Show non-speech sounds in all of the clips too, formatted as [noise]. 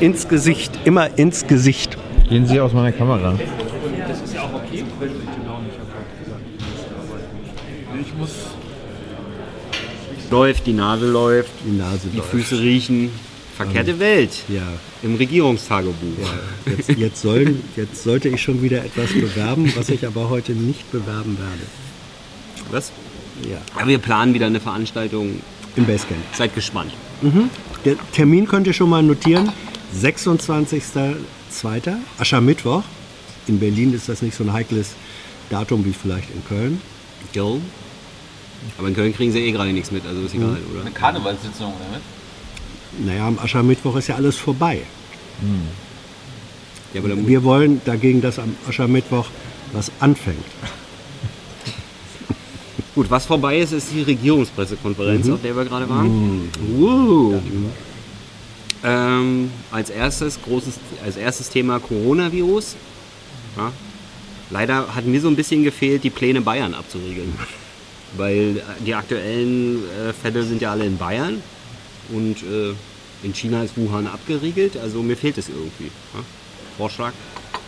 Ins Gesicht, immer ins Gesicht. Gehen Sie aus meiner Kamera. Das ist ja auch okay. Genau nicht, ich muss. Läuft, die Nase läuft, Die Nase die läuft. Füße riechen. Verkehrte Welt Ja, im Regierungstagebuch. ja. Jetzt, jetzt, sollen, jetzt sollte ich schon wieder etwas bewerben, was ich aber heute nicht bewerben werde. Was? Ja, Ja, wir planen wieder eine Veranstaltung. im Basecamp. Seid gespannt. Der Termin könnt ihr schon mal notieren. 26.02. Aschermittwoch. In Berlin ist das nicht so ein heikles Datum wie vielleicht in Köln. Jo. Aber in Köln kriegen sie eh gerade nichts mit, also ist egal, oder? Eine Karnevalssitzung damit? Naja, am Aschermittwoch ist ja alles vorbei. Ja, aber dann, Wir wollen dagegen, dass am Aschermittwoch was anfängt. [laughs] gut, was vorbei ist, ist die Regierungspressekonferenz, auf der wir gerade waren. Uh. Ähm, als, erstes großes, als erstes Thema Coronavirus. Ja. Leider hat mir so ein bisschen gefehlt, die Pläne Bayern abzuriegeln. [laughs] Weil äh, die aktuellen äh, Fälle sind ja alle in Bayern und äh, in China ist Wuhan abgeriegelt. Also mir fehlt es irgendwie. Ja. Vorschlag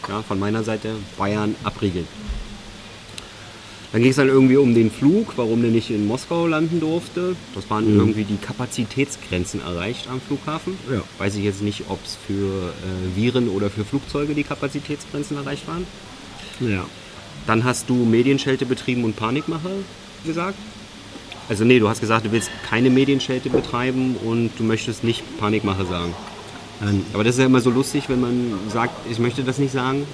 ja, von meiner Seite, Bayern abriegeln. Dann ging es dann irgendwie um den Flug, warum der nicht in Moskau landen durfte. Das waren irgendwie die Kapazitätsgrenzen erreicht am Flughafen. Ja. Weiß ich jetzt nicht, ob es für äh, Viren oder für Flugzeuge die Kapazitätsgrenzen erreicht waren. Ja. Dann hast du Medienschelte betrieben und Panikmache gesagt. Also nee, du hast gesagt, du willst keine Medienschelte betreiben und du möchtest nicht Panikmache sagen. Dann, Aber das ist ja immer so lustig, wenn man sagt, ich möchte das nicht sagen,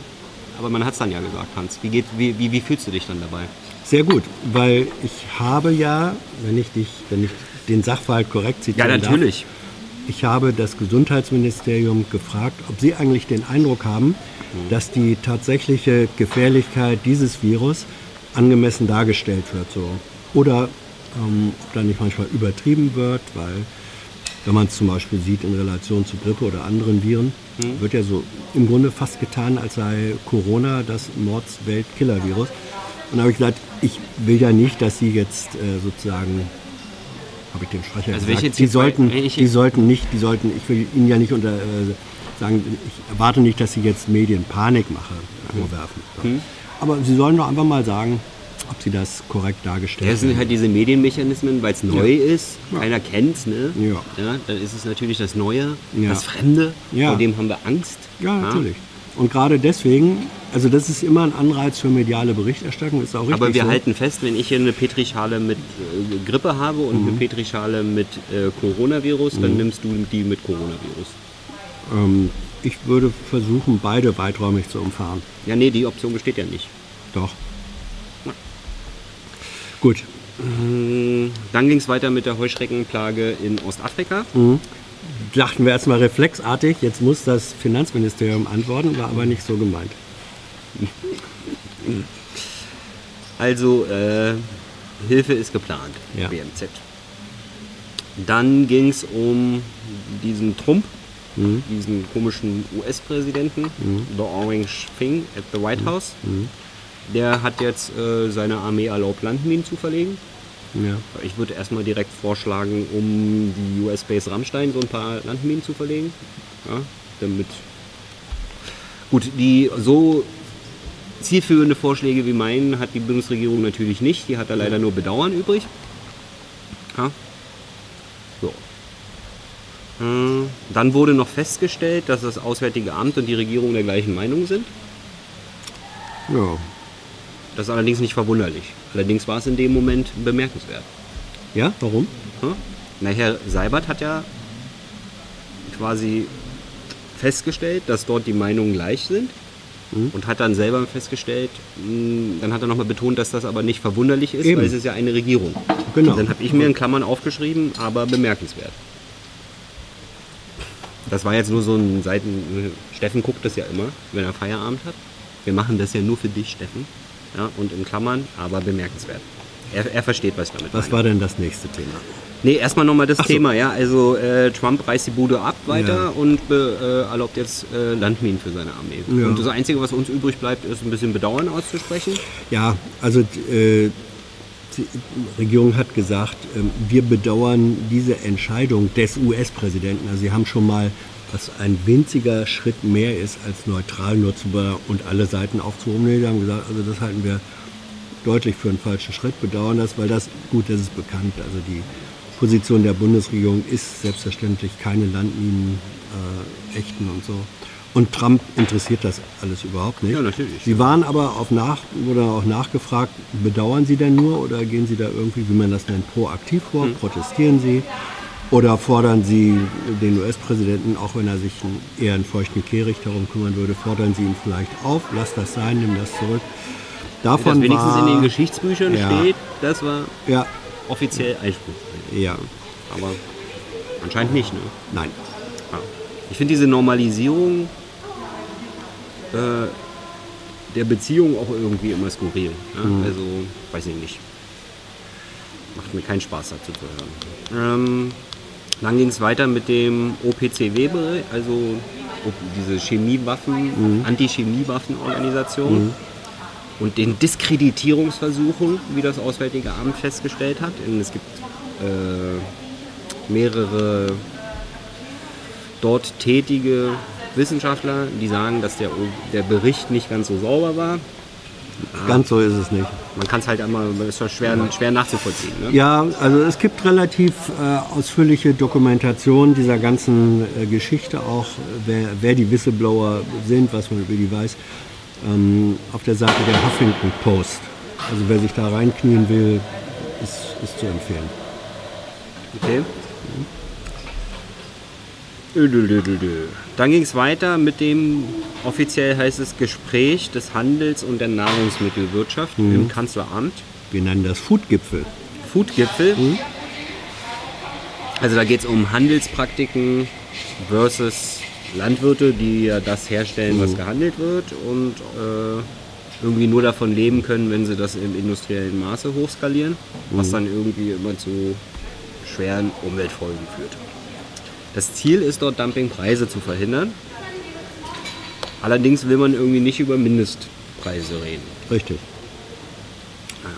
aber man hat es dann ja gesagt, Hans. Wie, geht, wie, wie, wie fühlst du dich dann dabei? sehr gut, weil ich habe ja, wenn ich dich, wenn ich den Sachverhalt korrekt zitieren Ja, darf, natürlich. Ich habe das Gesundheitsministerium gefragt, ob sie eigentlich den Eindruck haben, dass die tatsächliche Gefährlichkeit dieses Virus angemessen dargestellt wird. So. Oder ähm, ob da nicht manchmal übertrieben wird, weil wenn man es zum Beispiel sieht in Relation zu Grippe oder anderen Viren, wird ja so im Grunde fast getan, als sei Corona das Mordswelt-Killer-Virus. Und da habe ich gesagt, ich will ja nicht, dass Sie jetzt äh, sozusagen habe ich dem Sprecher Also gesagt. die sollten, die sollten nicht, die sollten, ich will Ihnen ja nicht unter, äh, sagen, ich erwarte nicht, dass Sie jetzt Medienpanikmache vorwerfen. Hm. Aber Sie sollen doch einfach mal sagen, ob Sie das korrekt dargestellt Ja, das sind haben. halt diese Medienmechanismen, weil es neu ist, Ja. keiner kennt es, ne? Ja. Dann ist es natürlich das Neue, Ja. das Fremde, Ja. vor dem haben wir Angst. Ja, natürlich. Und gerade deswegen, also das ist immer ein Anreiz für mediale Berichterstattung, ist auch richtig Aber wir so. halten fest, wenn ich hier eine Petrischale mit äh, Grippe habe und Mhm. eine Petrischale mit äh, Coronavirus, dann nimmst du die mit Coronavirus. ähm, ich würde versuchen, beide weiträumig zu umfahren. Ja, nee, die Option besteht ja nicht. Doch. Gut. Mm, Dann ging es weiter mit der Heuschreckenplage in Ostafrika. Dachten wir erstmal reflexartig, jetzt muss das Finanzministerium antworten, war aber nicht so gemeint. Also äh, Hilfe ist geplant, Ja. BMZ. Dann ging es um diesen Trump, diesen komischen US-Präsidenten, The Orange Thing at the White House. Der hat jetzt äh, seine Armee erlaubt, Landminen zu verlegen. Ja. Ich würde erstmal direkt vorschlagen, um die US-Base Rammstein so ein paar Landminen zu verlegen. Ja, damit. Gut, die so zielführende Vorschläge wie meinen hat die Bundesregierung natürlich nicht. Die hat da leider nur Bedauern übrig. Ja. So. Äh, Dann wurde noch festgestellt, dass das Auswärtige Amt und die Regierung der gleichen Meinung sind. ja. Das ist allerdings nicht verwunderlich. Allerdings war es in dem Moment bemerkenswert. Ja, warum? Hm? Na, Herr Seibert hat ja quasi festgestellt, dass dort die Meinungen gleich sind und hat dann selber festgestellt, mh, dann hat er nochmal betont, dass das aber nicht verwunderlich ist, Eben. weil es ist ja eine Regierung. Genau. Und dann habe ich mir in Klammern aufgeschrieben, aber bemerkenswert. Das war jetzt nur so ein Seiten. Steffen guckt das ja immer, wenn er Feierabend hat. Wir machen das ja nur für dich, Steffen. Ja, und in Klammern, aber bemerkenswert. er, er versteht, was ich damit Was meine. war denn das nächste Thema? Nee, erstmal nochmal das so. Thema, ja. Also äh, Trump reißt die Bude ab weiter Ja. und be, äh, erlaubt jetzt äh, Landminen für seine Armee. Ja. Und das Einzige, was uns übrig bleibt, ist ein bisschen Bedauern auszusprechen. Ja, also äh, die Regierung hat gesagt, ähm, wir bedauern diese Entscheidung des US-Präsidenten. Also sie haben schon mal, was ein winziger Schritt mehr ist, als neutral nutzbar und alle Seiten aufzuhoben. Nee, sie haben gesagt, also das halten wir deutlich für einen falschen Schritt, bedauern das, weil das, gut, das ist bekannt, also die Position der Bundesregierung ist selbstverständlich keine Landminen äh, ächten und so. Und Trump interessiert das alles überhaupt nicht. Ja, natürlich. Sie waren aber auf nach, wurde auch nachgefragt, bedauern Sie denn nur oder gehen Sie da irgendwie, wie man das nennt, proaktiv vor, Hm. protestieren Sie oder fordern Sie den US-Präsidenten, auch wenn er sich eher einen feuchten Kehricht darum kümmern würde, fordern Sie ihn vielleicht auf, lass das sein, nimm das zurück. Davon wenigstens war, in den Geschichtsbüchern Ja. steht, das war Ja, offiziell Einspruch. ja, Aber anscheinend nicht, ne? nein. Ja. Ich finde diese Normalisierung äh, der Beziehung auch irgendwie immer skurril. Ne? Also, weiß ich nicht. Macht mir keinen Spaß dazu zu hören. Ähm, dann ging es weiter mit dem OPCW, also diese Chemiewaffen, Anti-Chemiewaffenorganisation. Und den Diskreditierungsversuchen, wie das Auswärtige Amt festgestellt hat. Und es gibt äh, mehrere dort tätige Wissenschaftler, die sagen, dass der, der Bericht nicht ganz so sauber war. Ganz so ist es nicht. Man kann es halt einmal, das ist ja schwer, schwer nachzuvollziehen. Ne? Ja, also es gibt relativ äh, ausführliche Dokumentation dieser ganzen äh, Geschichte auch, wer, wer die Whistleblower sind, was man über die weiß, ähm, auf der Seite der Huffington Post. Also wer sich da reinknien will, ist, ist zu empfehlen. Okay. Ödödödödö. Dann ging es weiter mit dem, offiziell heißt es Gespräch des Handels- und der Nahrungsmittelwirtschaft im Kanzleramt. Wir nennen das Foodgipfel. Foodgipfel. Also da geht es um Handelspraktiken versus Landwirte, die ja das herstellen, was gehandelt wird und äh, irgendwie nur davon leben können, wenn sie das im industriellen Maße hochskalieren, was dann irgendwie immer zu schweren Umweltfolgen führt. Das Ziel ist dort Dumpingpreise zu verhindern. Allerdings will man irgendwie nicht über Mindestpreise reden. Richtig.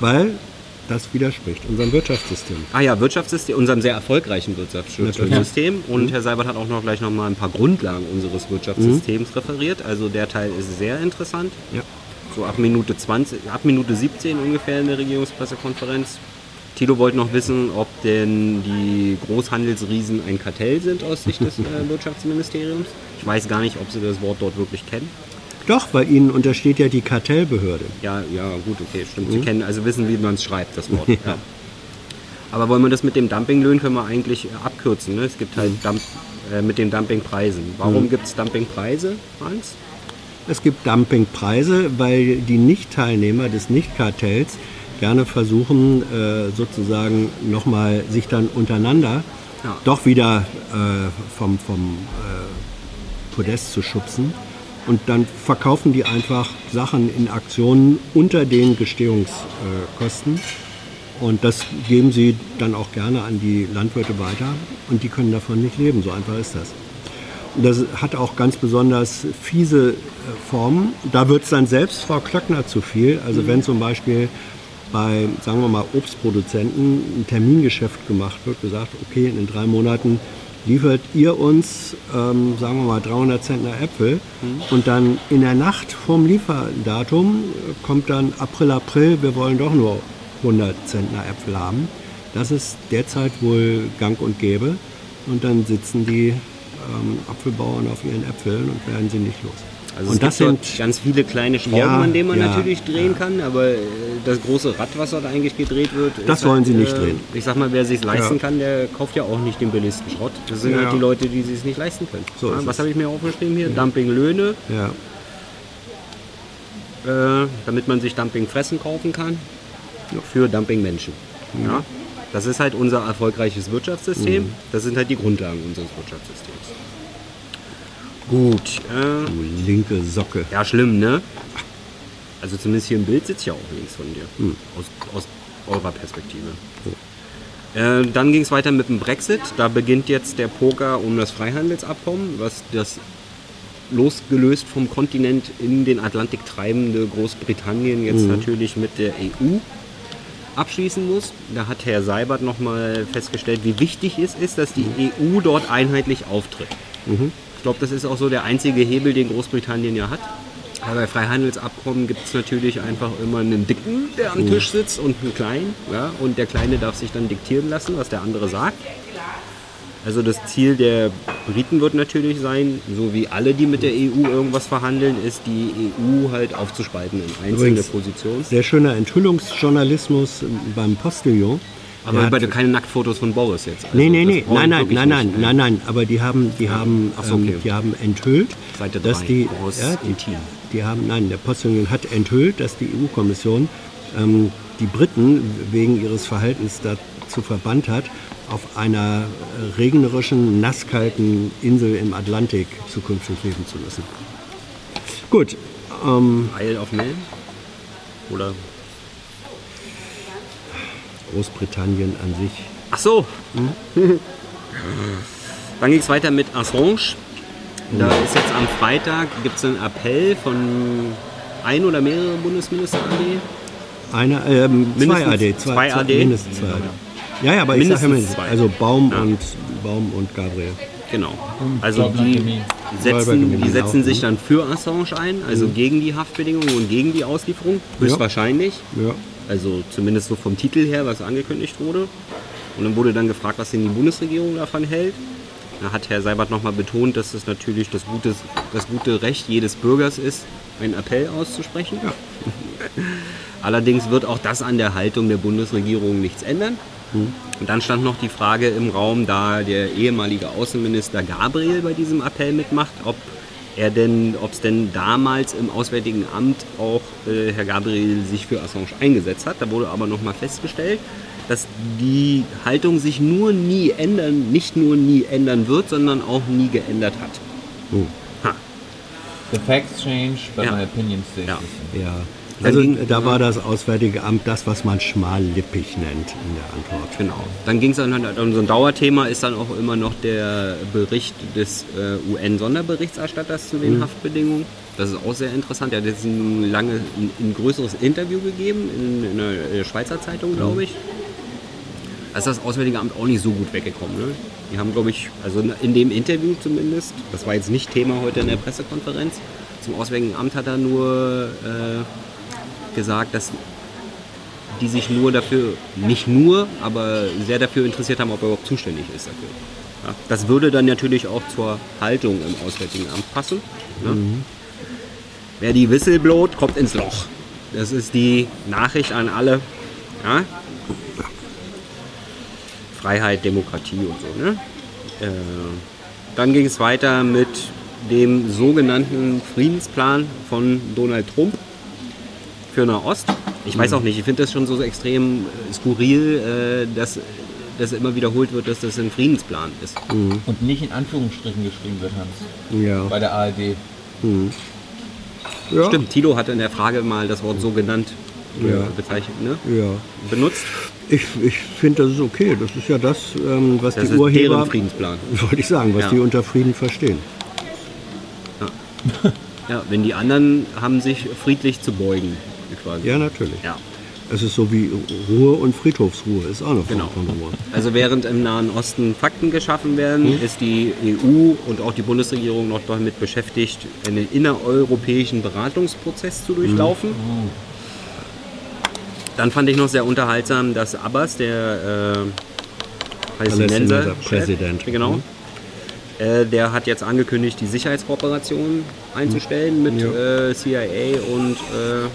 Weil das widerspricht unserem Wirtschaftssystem. Ah ja, Wirtschaftssystem, unserem sehr erfolgreichen Wirtschaftssystem. Und Herr Seibert hat auch noch gleich noch mal ein paar Grundlagen unseres Wirtschaftssystems referiert. Also der Teil ist sehr interessant. Ja. So ab Minute 20, ab Minute 17 ungefähr in der Regierungspressekonferenz. Tito wollte noch wissen, ob denn die Großhandelsriesen ein Kartell sind aus Sicht des äh, [laughs] Wirtschaftsministeriums. Ich weiß gar nicht, ob sie das Wort dort wirklich kennen. Doch, bei Ihnen untersteht ja die Kartellbehörde. Ja, ja, gut, okay, stimmt. Sie kennen, also wissen, wie man es schreibt, das Wort. [laughs] ja. Aber wollen wir das mit dem Dumpinglöhnen können wir eigentlich äh, abkürzen. Ne? Es gibt halt Dump, äh, mit den Dumpingpreisen. Warum gibt es Dumpingpreise, Hans? Es gibt Dumpingpreise, weil die Nicht-Teilnehmer des Nicht-Kartells gerne versuchen, äh, sozusagen nochmal sich dann untereinander Ja. doch wieder äh, vom, vom äh, Podest zu schubsen. Und dann verkaufen die einfach Sachen in Aktionen unter den Gestehungskosten. Und das geben sie dann auch gerne an die Landwirte weiter und die können davon nicht leben. So einfach ist das. Und das hat auch ganz besonders fiese äh, Formen. Da wird es dann selbst Frau Klöckner zu viel. Also wenn zum Beispiel bei, sagen wir mal, Obstproduzenten ein Termingeschäft gemacht wird, gesagt, okay, in drei Monaten liefert ihr uns, ähm, sagen wir mal, 300 Zentner Äpfel und dann in der Nacht vorm Lieferdatum kommt dann April, April, wir wollen doch nur 100 Zentner Äpfel haben. Das ist derzeit wohl gang und gäbe und dann sitzen die ähm, Apfelbauern auf ihren Äpfeln und werden sie nicht los. Also und es das sind ganz viele kleine Schrauben, Ja, an denen man ja, natürlich drehen kann, aber äh, das große Rad, was dort eigentlich gedreht wird, Das wollen halt, sie nicht äh, drehen. Ich sag mal, wer sich leisten Ja. kann, der kauft ja auch nicht den billigsten Schrott. Das sind Ja, halt die ja. Leute, die sich es nicht leisten können. So ja, was habe ich mir aufgeschrieben hier? Dumpinglöhne, ja, äh, damit man sich Dumpingfressen kaufen kann für Dumpingmenschen. Ja? Das ist halt unser erfolgreiches Wirtschaftssystem. Mhm. Das sind halt die Grundlagen unseres Wirtschaftssystems. Gut. Äh, du linke Socke. Ja, schlimm, ne? Also zumindest hier im Bild sitzt ja auch links von dir. Hm. Aus, aus eurer Perspektive. Äh, dann ging es weiter mit dem Brexit. Da beginnt jetzt der Poker um das Freihandelsabkommen, was das losgelöst vom Kontinent in den Atlantik treibende Großbritannien jetzt natürlich mit der EU abschließen muss. Da hat Herr Seibert nochmal festgestellt, wie wichtig es ist, dass die EU dort einheitlich auftritt. Ich glaube, das ist auch so der einzige Hebel, den Großbritannien ja hat. Aber bei Freihandelsabkommen gibt es natürlich einfach immer einen Dicken, der am Tisch sitzt und einen Kleinen. Ja? Und der Kleine darf sich dann diktieren lassen, was der andere sagt. Also das Ziel der Briten wird natürlich sein, so wie alle, die mit der EU irgendwas verhandeln, ist die EU halt aufzuspalten in einzelne Übrigens, Positionen. Sehr schöner Enthüllungsjournalismus beim Postillon. Aber bei keine Nacktfotos von Boris jetzt. Also Nee, nee, nee, nein, nein, nein, nein, nein, nein, aber die haben, die haben, so, okay. ähm, die haben enthüllt, Seite dass drei, die, Boris ja, die, intim. die haben, nein, der Postillon hat enthüllt, dass die EU-Kommission ähm, die Briten wegen ihres Verhaltens dazu verbannt hat, auf einer regnerischen, nasskalten Insel im Atlantik zukünftig leben zu müssen. Gut, ähm, Isle of Man? Oder? Großbritannien an sich. Ach so. [laughs] Dann ging es weiter mit Assange. Da ist jetzt am Freitag gibt es einen Appell von ein oder mehrere Bundesminister AD. Einer, ähm, zwei AD, zwei, zwei AD? mindestens zwei AD. Ja, ja, aber ich Mindestens sage ja also Baum Ja. und Baum und Gabriel. Genau. Also die setzen, die setzen sich ne? dann für Assange ein, also gegen die Haftbedingungen und gegen die Auslieferung, höchstwahrscheinlich. Ja. Also zumindest so vom Titel her, was angekündigt wurde. Und dann wurde dann gefragt, was denn die Bundesregierung davon hält. Da hat Herr Seibert nochmal betont, dass es natürlich das gute, das gute Recht jedes Bürgers ist, einen Appell auszusprechen. [laughs] Allerdings wird auch das an der Haltung der Bundesregierung nichts ändern. Und dann stand noch die Frage im Raum, da der ehemalige Außenminister Gabriel bei diesem Appell mitmacht, ob er denn, ob es denn damals im Auswärtigen Amt auch äh, Herr Gabriel sich für Assange eingesetzt hat. Da wurde aber nochmal festgestellt, dass die Haltung sich nur nie ändern, nicht nur nie ändern wird, sondern auch nie geändert hat. Ha. The facts change, but Ja. my opinion stays Ja. the same. Ja. Also da war das Auswärtige Amt das, was man schmallippig nennt in der Antwort. Genau. Dann ging es dann, halt- so ein Dauerthema ist dann auch immer noch der Bericht des äh, UN-Sonderberichterstatters zu den Haftbedingungen. Das ist auch sehr interessant. Er hat jetzt ein lange, ein, ein größeres Interview gegeben in, in einer Schweizer Zeitung, glaube ich. Da ist das Auswärtige Amt auch nicht so gut weggekommen. Ne? Die haben, glaube ich, also in dem Interview zumindest, das war jetzt nicht Thema heute in der Pressekonferenz, zum Auswärtigen Amt hat er nur äh, gesagt, dass die sich nur dafür, nicht nur, aber sehr dafür interessiert haben, ob er überhaupt zuständig ist dafür. Ja, das würde dann natürlich auch zur Haltung im Auswärtigen Amt passen. Ne? Wer die Wissel blot, kommt ins Loch. Das ist die Nachricht an alle. Ja? Freiheit, Demokratie und so. Ne? Äh, dann ging es weiter mit dem sogenannten Friedensplan von Donald Trump für Nahost. Ich weiß auch nicht, ich finde das schon so extrem äh, skurril, äh, dass das immer wiederholt wird, dass das ein Friedensplan ist. Und nicht in Anführungsstrichen geschrieben wird, Hans. Ja. Bei der ARD. ja. Stimmt, Tilo hatte in der Frage mal das Wort so genannt äh, Ja. bezeichnet, ne? Ja. benutzt. Ich, ich finde, das ist okay. Das ist ja das, ähm, was Das die ist Urheber, deren Friedensplan. [laughs] wollte ich sagen, was Ja. die unter Frieden verstehen. Ja, wenn die anderen haben sich friedlich zu beugen, quasi. Ja, natürlich. Ja. Es ist so wie Ruhe und Friedhofsruhe, ist auch eine Form Genau. von Ruhe. Also während im Nahen Osten Fakten geschaffen werden, ist die EU und auch die Bundesregierung noch damit beschäftigt, einen innereuropäischen Beratungsprozess zu durchlaufen. Dann fand ich noch sehr unterhaltsam, dass Abbas, der äh, Palästinenser Präsident. genau, äh, der hat jetzt angekündigt, die Sicherheitskooperation einzustellen mit Ja. äh, CIA und äh,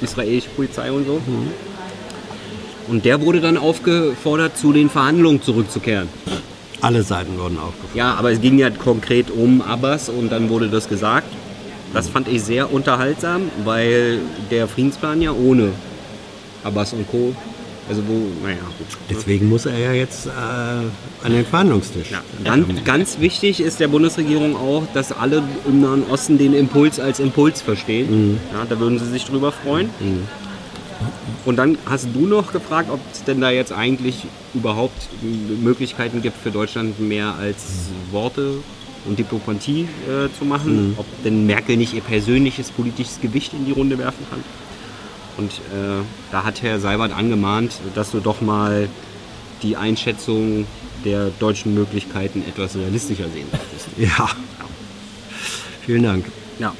israelische Polizei und so. Und der wurde dann aufgefordert, zu den Verhandlungen zurückzukehren. Alle Seiten wurden aufgefordert. Ja, aber es ging ja konkret um Abbas und dann wurde das gesagt. Das fand ich sehr unterhaltsam, weil der Friedensplan ja ohne Abbas und Co. Also wo, naja, gut. Deswegen muss er ja jetzt äh, an den Verhandlungstisch. Ja, ganz, ganz wichtig ist der Bundesregierung auch, dass alle im Nahen Osten den Impuls als Impuls verstehen. Ja, da würden sie sich drüber freuen. Und dann hast du noch gefragt, ob es denn da jetzt eigentlich überhaupt Möglichkeiten gibt für Deutschland mehr als Worte und Diplomatie äh, zu machen. Ob denn Merkel nicht ihr persönliches politisches Gewicht in die Runde werfen kann. Und äh, da hat Herr Seibert angemahnt, dass du doch mal die Einschätzung der deutschen Möglichkeiten etwas realistischer sehen solltest. [laughs] Ja. Vielen Dank. Ja.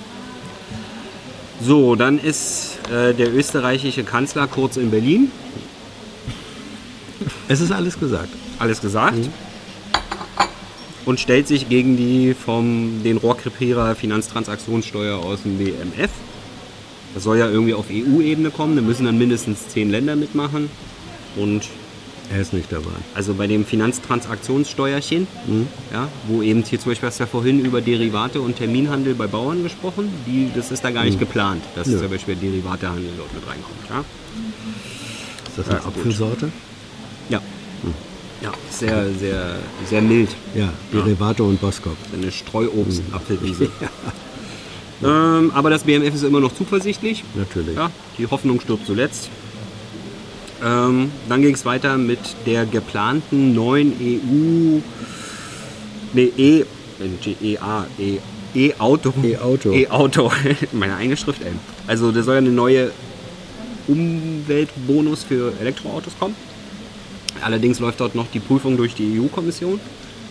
So, dann ist äh, der österreichische Kanzler kurz in Berlin. Es ist alles gesagt. Alles gesagt. Und stellt sich gegen die vom den Rohrkrepierer Finanztransaktionssteuer aus dem BMF. Das soll ja irgendwie auf EU-Ebene kommen. Da müssen dann mindestens zehn Länder mitmachen. Und Er ist nicht dabei. also bei dem Finanztransaktionssteuerchen, ja, wo eben hier zum Beispiel hast du ja vorhin über Derivate und Terminhandel bei Bauern gesprochen, die, das ist da gar nicht geplant, dass Nö. zum Beispiel der Derivatehandel dort mit reinkommt. Ja, Ist das eine Ja, gut. Apfelsorte? ja. ja sehr, sehr, sehr mild. Ja, Derivate und Boskop. Eine Streuobst-Apfelwiese. [laughs] ähm, aber das BMF ist immer noch zuversichtlich. Natürlich. Ja, die Hoffnung stirbt zuletzt. Ähm, dann ging es weiter mit der geplanten neuen EU, nee, E, EA, E, E-Auto. E-Auto. E-Auto. [laughs] Meine eigene Schrift, ey. Also da soll ja eine neue Umweltbonus für Elektroautos kommen. Allerdings läuft dort noch die Prüfung durch die EU-Kommission.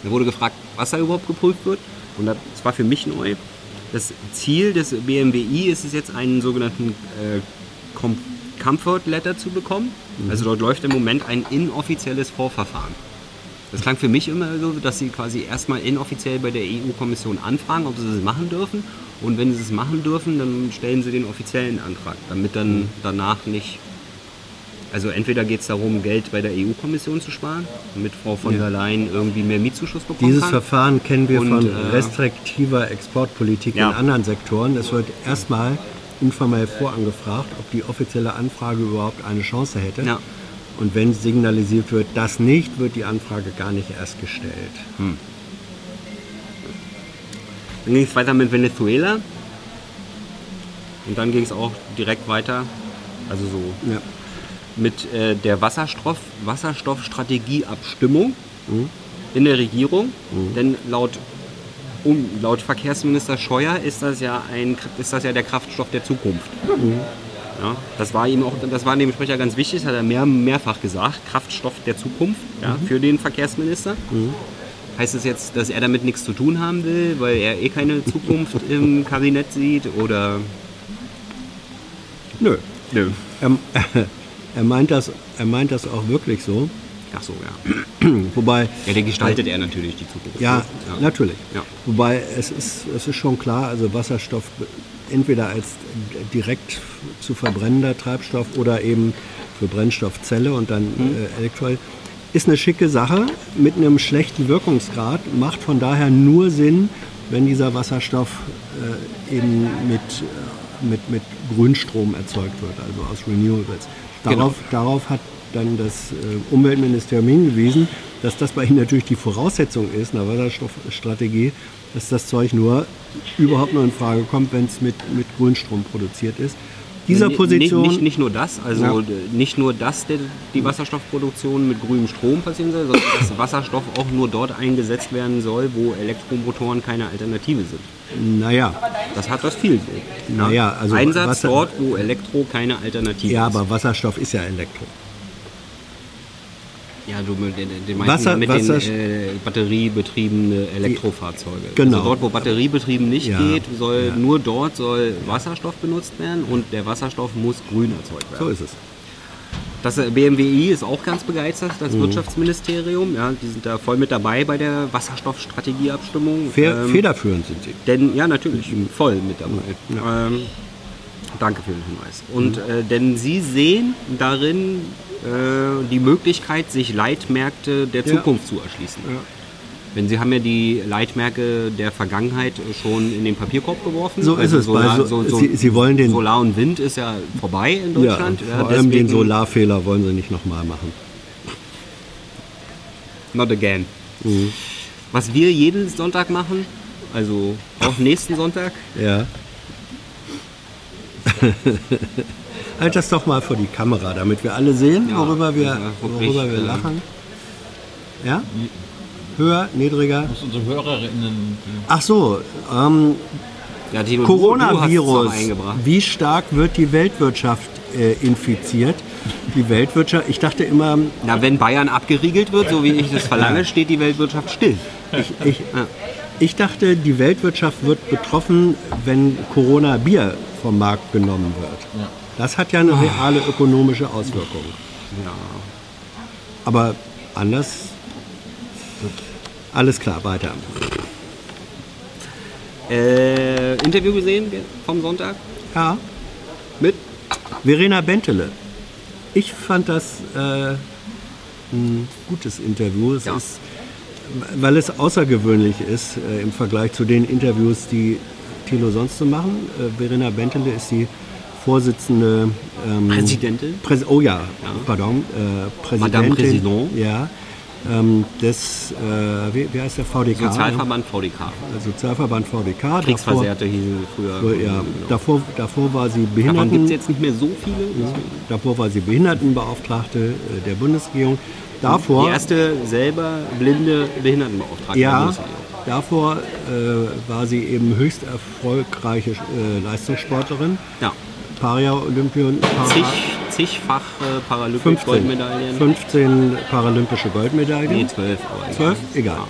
Da wurde gefragt, was da überhaupt geprüft wird. Und das war für mich neu. Das Ziel des BMWI ist es jetzt, einen sogenannten äh, Com Comfort Letter zu bekommen. Also dort läuft im Moment ein inoffizielles Vorverfahren. Das klang für mich immer so, dass sie quasi erstmal inoffiziell bei der EU-Kommission anfragen, ob sie das machen dürfen. Und wenn sie es machen dürfen, dann stellen sie den offiziellen Antrag, damit dann danach nicht. Also entweder geht es darum, Geld bei der EU-Kommission zu sparen, damit Frau von Ja. der Leyen irgendwie mehr Mietzuschuss bekommen Dieses kann. Verfahren kennen wir Und, von äh, restriktiver Exportpolitik Ja. in anderen Sektoren. Es wird erstmal informell vorangefragt, ob die offizielle Anfrage überhaupt eine Chance hätte. Ja. Und wenn signalisiert wird, das nicht, wird die Anfrage gar nicht erst gestellt. Dann ging es weiter mit Venezuela. Und dann ging es auch direkt weiter, also so Ja. Mit äh, der Wasserstoff, Wasserstoffstrategieabstimmung in der Regierung. Denn laut, um, laut Verkehrsminister Scheuer ist das, ja ein, ist das ja der Kraftstoff der Zukunft. Ja, das war ihm auch, das war dem Sprecher ganz wichtig, das hat er mehr, mehrfach gesagt, Kraftstoff der Zukunft ja, für den Verkehrsminister. Heißt es jetzt, dass er damit nichts zu tun haben will, weil er eh keine Zukunft [laughs] im Kabinett sieht oder Nö. nö? Er, [laughs] er, meint das, er meint das auch wirklich so. Ach so, ja. [clears throat] Wobei, Ja, der gestaltet er natürlich die Zukunft. ja, ne? natürlich. Ja. Wobei es ist, es ist schon klar, also Wasserstoff entweder als direkt zu verbrennender Treibstoff oder eben für Brennstoffzelle und dann äh, Elektrolyt, ist eine schicke Sache mit einem schlechten Wirkungsgrad, macht von daher nur Sinn, wenn dieser Wasserstoff äh, eben mit, äh, mit, mit Grünstrom erzeugt wird, also aus Renewables. Darauf, darauf hat dann das äh, Umweltministerium hingewiesen, dass das bei ihnen natürlich die Voraussetzung ist, einer Wasserstoffstrategie, dass das Zeug nur überhaupt nur in Frage kommt, wenn es mit, mit Grünstrom produziert ist. Dieser Position, Nicht, nicht, nicht nur das, also Ja. nicht nur, dass die Wasserstoffproduktion mit grünem Strom passieren soll, sondern dass Wasserstoff auch nur dort eingesetzt werden soll, wo Elektromotoren keine Alternative sind. naja, Das hat das viel. Naja, also Einsatz Wasser- dort, wo Elektro keine Alternative ja, ist. aber Wasserstoff ist ja Elektro. Ja, du mit den, den Wasser- mit Wasser- den äh, batteriebetriebene Elektrofahrzeuge. Genau. Also dort, wo batteriebetrieben nicht Ja, geht, soll ja. nur dort soll Wasserstoff benutzt werden und der Wasserstoff muss grün erzeugt werden. So ist es. Das äh, BMWI ist auch ganz begeistert, das Mhm. Wirtschaftsministerium. Ja, die sind da voll mit dabei bei der Wasserstoffstrategieabstimmung. Ähm, federführend sind sie. denn, ja, natürlich, voll mit dabei. Ähm, danke für den Hinweis. Und Mhm. äh, denn Sie sehen darin die Möglichkeit, sich Leitmärkte der Ja. Zukunft zu erschließen. Wenn Sie haben ja die Leitmärkte der Vergangenheit schon in den Papierkorb geworfen. So ist es, Solar, weil so- Sie- Sie wollen den- Solar und Wind ist ja vorbei in Ja, Deutschland. vor allem den Solarfehler wollen sie nicht nochmal machen. Not again. Mhm. Was wir jeden Sonntag machen, also auch nächsten Sonntag, Ja, [laughs] Halt das doch mal vor die Kamera, damit wir alle sehen, Ja, worüber wir, worüber wir lachen. Ja? Höher, niedriger? Muss unsere Hörerinnen. Ach so, ähm, Ja, Tino, Coronavirus. Wie stark wird die Weltwirtschaft äh, infiziert? Die Weltwirtschaft, ich dachte immer, Na, wenn Bayern abgeriegelt wird, so wie ich das verlange, steht die Weltwirtschaft still. ich, ich, Ja. ich dachte, die Weltwirtschaft wird betroffen, wenn Corona-Bier vom Markt genommen wird. Ja. Das hat ja eine reale ökonomische Auswirkung. Ja. Aber anders. Alles klar, weiter. Äh, Interview gesehen vom Sonntag Ja, mit Verena Bentele. Ich fand das äh, ein gutes Interview. Es Ja. ist, weil es außergewöhnlich ist äh, im Vergleich zu den Interviews, die Thilo sonst so machen. Äh, Verena Bentele ist die Vorsitzende. Ähm, Präsidentin. Präs oh ja, pardon. Äh, Präsidentin. Madame Président. Ja. Ähm, des, äh, wie, wie heißt der VDK? Sozialverband VDK. Sozialverband VDK. Kriegsversehrte hießen früher. Davor, ja, davor, davor war sie Davon Behinderten. gibt es jetzt nicht mehr so viele. Davor war sie Behindertenbeauftragte äh, der Bundesregierung. Davor, Die erste selber blinde Behindertenbeauftragte. der ja, Bundesregierung. davor äh, war sie eben höchst erfolgreiche äh, Leistungssportlerin. Ja. Paria-Olympion. Para, Zig, zigfach äh, Paralympic 15, Goldmedaillen. 15 paralympische Goldmedaillen. Nee, zwölf. aber egal. 12? Egal. Ja.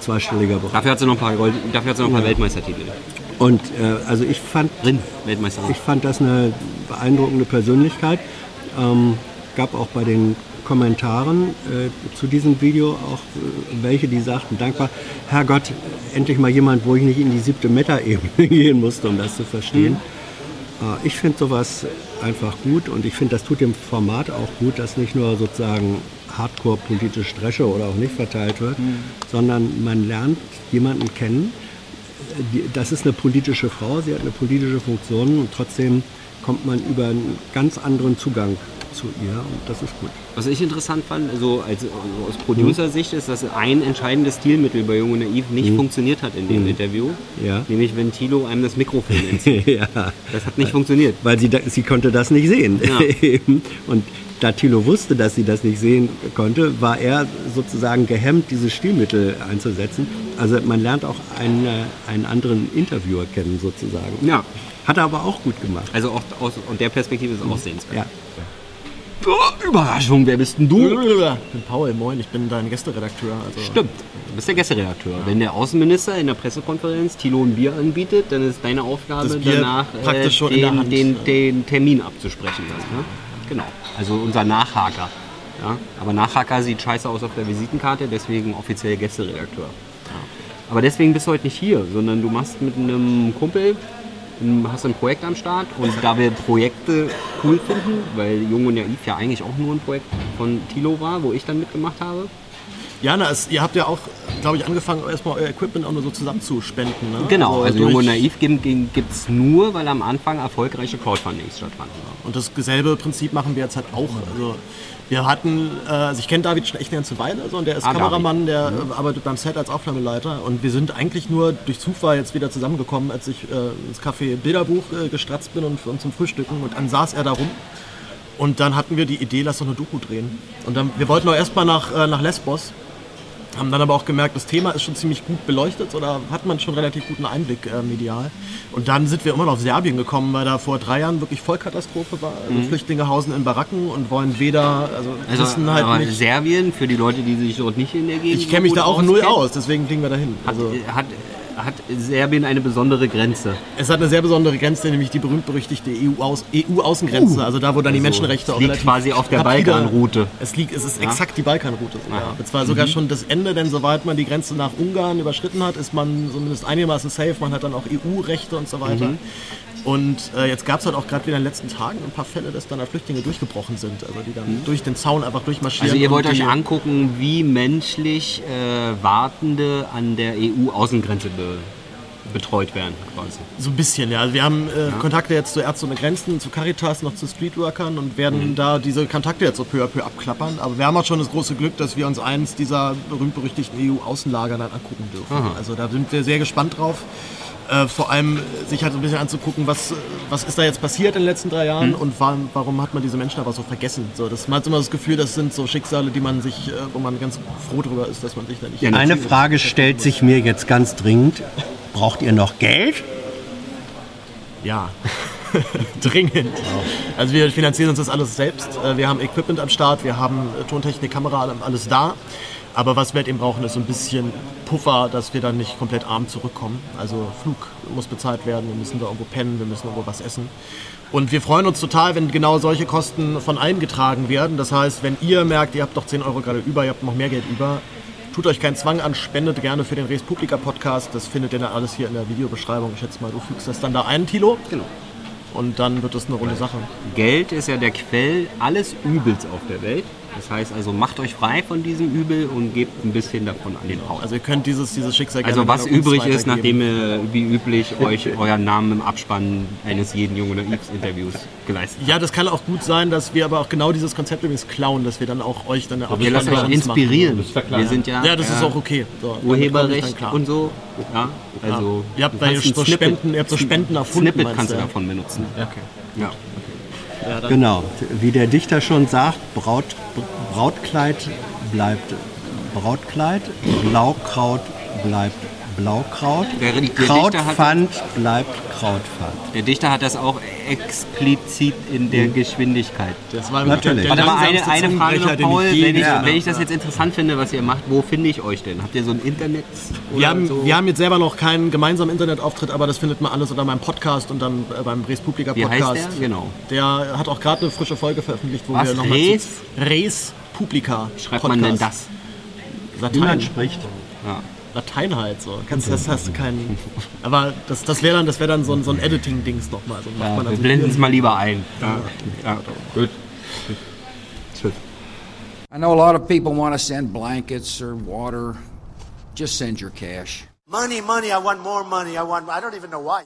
Zweistelliger Bereich. Dafür hat sie noch ein paar, Gold, dafür hat sie noch ein paar Weltmeistertitel. Und äh, also ich fand Drin, Weltmeisterin. Ich fand das eine beeindruckende Persönlichkeit. Ähm, gab auch bei den Kommentaren äh, zu diesem Video auch äh, welche, die sagten, dankbar, Herrgott, endlich mal jemand, wo ich nicht in die siebte Meta-Ebene [laughs] gehen musste, um das zu verstehen. Äh, ich finde sowas einfach gut und ich finde, das tut dem Format auch gut, dass nicht nur sozusagen hardcore politische Dresche oder auch nicht verteilt wird, sondern man lernt jemanden kennen, das ist eine politische Frau, sie hat eine politische Funktion und trotzdem kommt man über einen ganz anderen Zugang zu ihr und das ist gut. Was ich interessant fand, also als, also aus Producer-Sicht, ist, dass ein entscheidendes Stilmittel bei Jung und Naiv nicht funktioniert hat in dem Interview. Mhm. Ja. Nämlich, wenn Tilo einem das Mikrofon [laughs] entzieht. ja, Das hat nicht funktioniert. weil sie, sie konnte das nicht sehen. Ja. [laughs] Und da Thilo wusste, dass sie das nicht sehen konnte, war er sozusagen gehemmt, dieses Stilmittel einzusetzen. Also man lernt auch einen, einen anderen Interviewer kennen sozusagen. Ja. Hat er aber auch gut gemacht. Also auch aus und der Perspektive ist es auch sehenswert. Ja. Überraschung, wer bist denn du? Ich bin Paul, moin, ich bin dein Gästeredakteur. Also Stimmt, du bist der Gästeredakteur. Wenn der Außenminister in der Pressekonferenz Tilo ein Bier anbietet, dann ist deine Aufgabe danach äh, den, den, den Termin abzusprechen. Das, ne? Genau, also unser Nachhaker. Ja? Aber Nachhaker sieht scheiße aus auf der Visitenkarte, deswegen offiziell Gästeredakteur. Ja. Aber deswegen bist du heute nicht hier, sondern du machst mit einem Kumpel, hast ein Projekt am Start und da wir Projekte cool finden, weil Jung und Naiv ja eigentlich auch nur ein Projekt von Tilo war, wo ich dann mitgemacht habe, Ja, na, es, ihr habt ja auch, glaube ich, angefangen, erstmal euer Equipment auch nur so zusammenzuspenden. Ne? Genau, also, durch- Jung und Naiv gibt es nur, weil am Anfang erfolgreiche Crowdfundings stattfanden. Und dasselbe Prinzip machen wir jetzt halt auch. Also wir hatten, äh, also ich kenne David schon echt eine ganze Weile, so, und der ist Ah, Kameramann, der äh, arbeitet beim Set als Aufnahmeleiter. Und wir sind eigentlich nur durch Zufall jetzt wieder zusammengekommen, als ich äh, ins Café Bilderbuch äh, gestratzt bin und, und zum Frühstücken. Und dann saß er da rum. Und dann hatten wir die Idee, lass doch eine Doku drehen. Und dann, wir wollten auch erstmal nach, äh, nach Lesbos. Haben dann aber auch gemerkt, das Thema ist schon ziemlich gut beleuchtet oder hat man schon relativ guten Einblick äh, medial. Und dann sind wir immer noch auf Serbien gekommen, weil da vor drei Jahren wirklich Vollkatastrophe war. Also Flüchtlinge hausen in Baracken und wollen weder, also, Also wissen halt aber nicht. Serbien, für die Leute, die sich dort nicht in der Gegend Ich kenne mich da auch null aus, deswegen fliegen wir dahin. Hat, Also, hat, hat Serbien eine besondere Grenze. es hat eine sehr besondere Grenze, nämlich die berühmt-berüchtigte EU-Außengrenze. also da, wo dann die Menschenrechte es auch liegt quasi auf der Balkanroute. Es liegt, es ist exakt die Balkanroute sogar. Das war sogar schon das Ende, denn sobald man die Grenze nach Ungarn überschritten hat, ist man zumindest einigermaßen safe. Man hat dann auch EU-Rechte und so weiter. Mhm. Und äh, jetzt gab es halt auch gerade wieder in den letzten Tagen ein paar Fälle, dass dann da Flüchtlinge durchgebrochen sind. Also die dann durch den Zaun einfach durchmarschieren. Mhm. Also ihr wollt euch angucken, wie menschlich äh, Wartende an der EU-Außengrenze be betreut werden quasi. So ein bisschen, ja. Also wir haben äh, Kontakte jetzt zu Ärzte ohne Grenzen, zu Caritas, noch zu Streetworkern und werden Mhm. da diese Kontakte jetzt so peu à peu abklappern. Aber wir haben auch schon das große Glück, dass wir uns eins dieser berühmt-berüchtigten EU-Außenlager dann angucken dürfen. Also da sind wir sehr gespannt drauf. Äh, vor allem sich halt so ein bisschen anzugucken, was, was ist da jetzt passiert in den letzten drei Jahren und warum, warum hat man diese Menschen aber so vergessen. So, das, man hat immer das Gefühl, das sind so Schicksale, die man sich, äh, wo man ganz froh drüber ist, dass man sich da nicht... Eine Frage stellt sich mir jetzt ganz dringend. Braucht ihr noch Geld? Ja, [laughs] dringend. Also wir finanzieren uns das alles selbst. Äh, Wir haben Equipment am Start, wir haben Tontechnik, Kamera, alles da. Aber was wir halt eben brauchen, ist so ein bisschen Puffer, dass wir dann nicht komplett arm zurückkommen. Also Flug muss bezahlt werden, wir müssen da irgendwo pennen, wir müssen irgendwo was essen. Und wir freuen uns total, wenn genau solche Kosten von eingetragen werden. Das heißt, wenn ihr merkt, ihr habt doch 10 Euro gerade über, ihr habt noch mehr Geld über, tut euch keinen Zwang an, spendet gerne für den Res Publica Podcast. Das findet ihr dann alles hier in der Videobeschreibung. Ich schätze mal, du fügst das dann da ein, Tilo. Genau. Und dann wird das eine runde Sache. Geld ist ja der Quell alles Übels auf der Welt. Das heißt also, macht euch frei von diesem Übel und gebt ein bisschen davon an den Haus. Also ihr könnt dieses, dieses Schicksal Also was übrig ist, nachdem ihr wie üblich euch euren Namen im Abspann eines jeden Jung oder X Interviews geleistet habt. Ja, das kann auch gut sein, dass wir aber auch genau dieses Konzept übrigens klauen, dass wir dann auch euch dann eine Wir lassen euch inspirieren. Wir sind ja. Ja, das ist äh, auch okay. So, Urheberrecht und so. Ja, also Ihr habt da so Spenden- ihr habt so Spenden erfunden, Snippet kannst du ja? davon benutzen. Okay. Ja. Genau. Wie der Dichter schon sagt, Braut, Brautkleid bleibt Brautkleid, Blaukraut bleibt Blaukraut, Der- der Dichter hat- Krautpfand bleibt Krautpfand. Der Dichter hat das auch explizit in der Geschwindigkeit. Das war Natürlich. Warte mal, eine, eine Frage noch, Paul. ich Wenn ich, habe. wenn ich das jetzt interessant finde, was ihr macht, wo finde ich euch denn? Habt ihr so ein Internet? Wir haben, so? wir haben jetzt selber noch keinen gemeinsamen Internetauftritt, aber das findet man alles unter meinem Podcast und dann äh, beim Res Publica Wie heißt Podcast. der? Genau. Der hat auch gerade eine frische Folge veröffentlicht, wo Was? wir nochmal Res? Res Publica Schreibt man denn das? Wie man Latein, spricht. Ja. Latein halt so. Kannst, das hast du keinen. Aber das, das wäre dann, das wär dann so ein, so ein Editing-Dings nochmal. So macht man Wir also blenden es mal lieber ein. Ja. Ja. Gut. I know a lot of people want to send blankets or water. Just send your cash. Money, money, I want more money. I want, I don't even know why.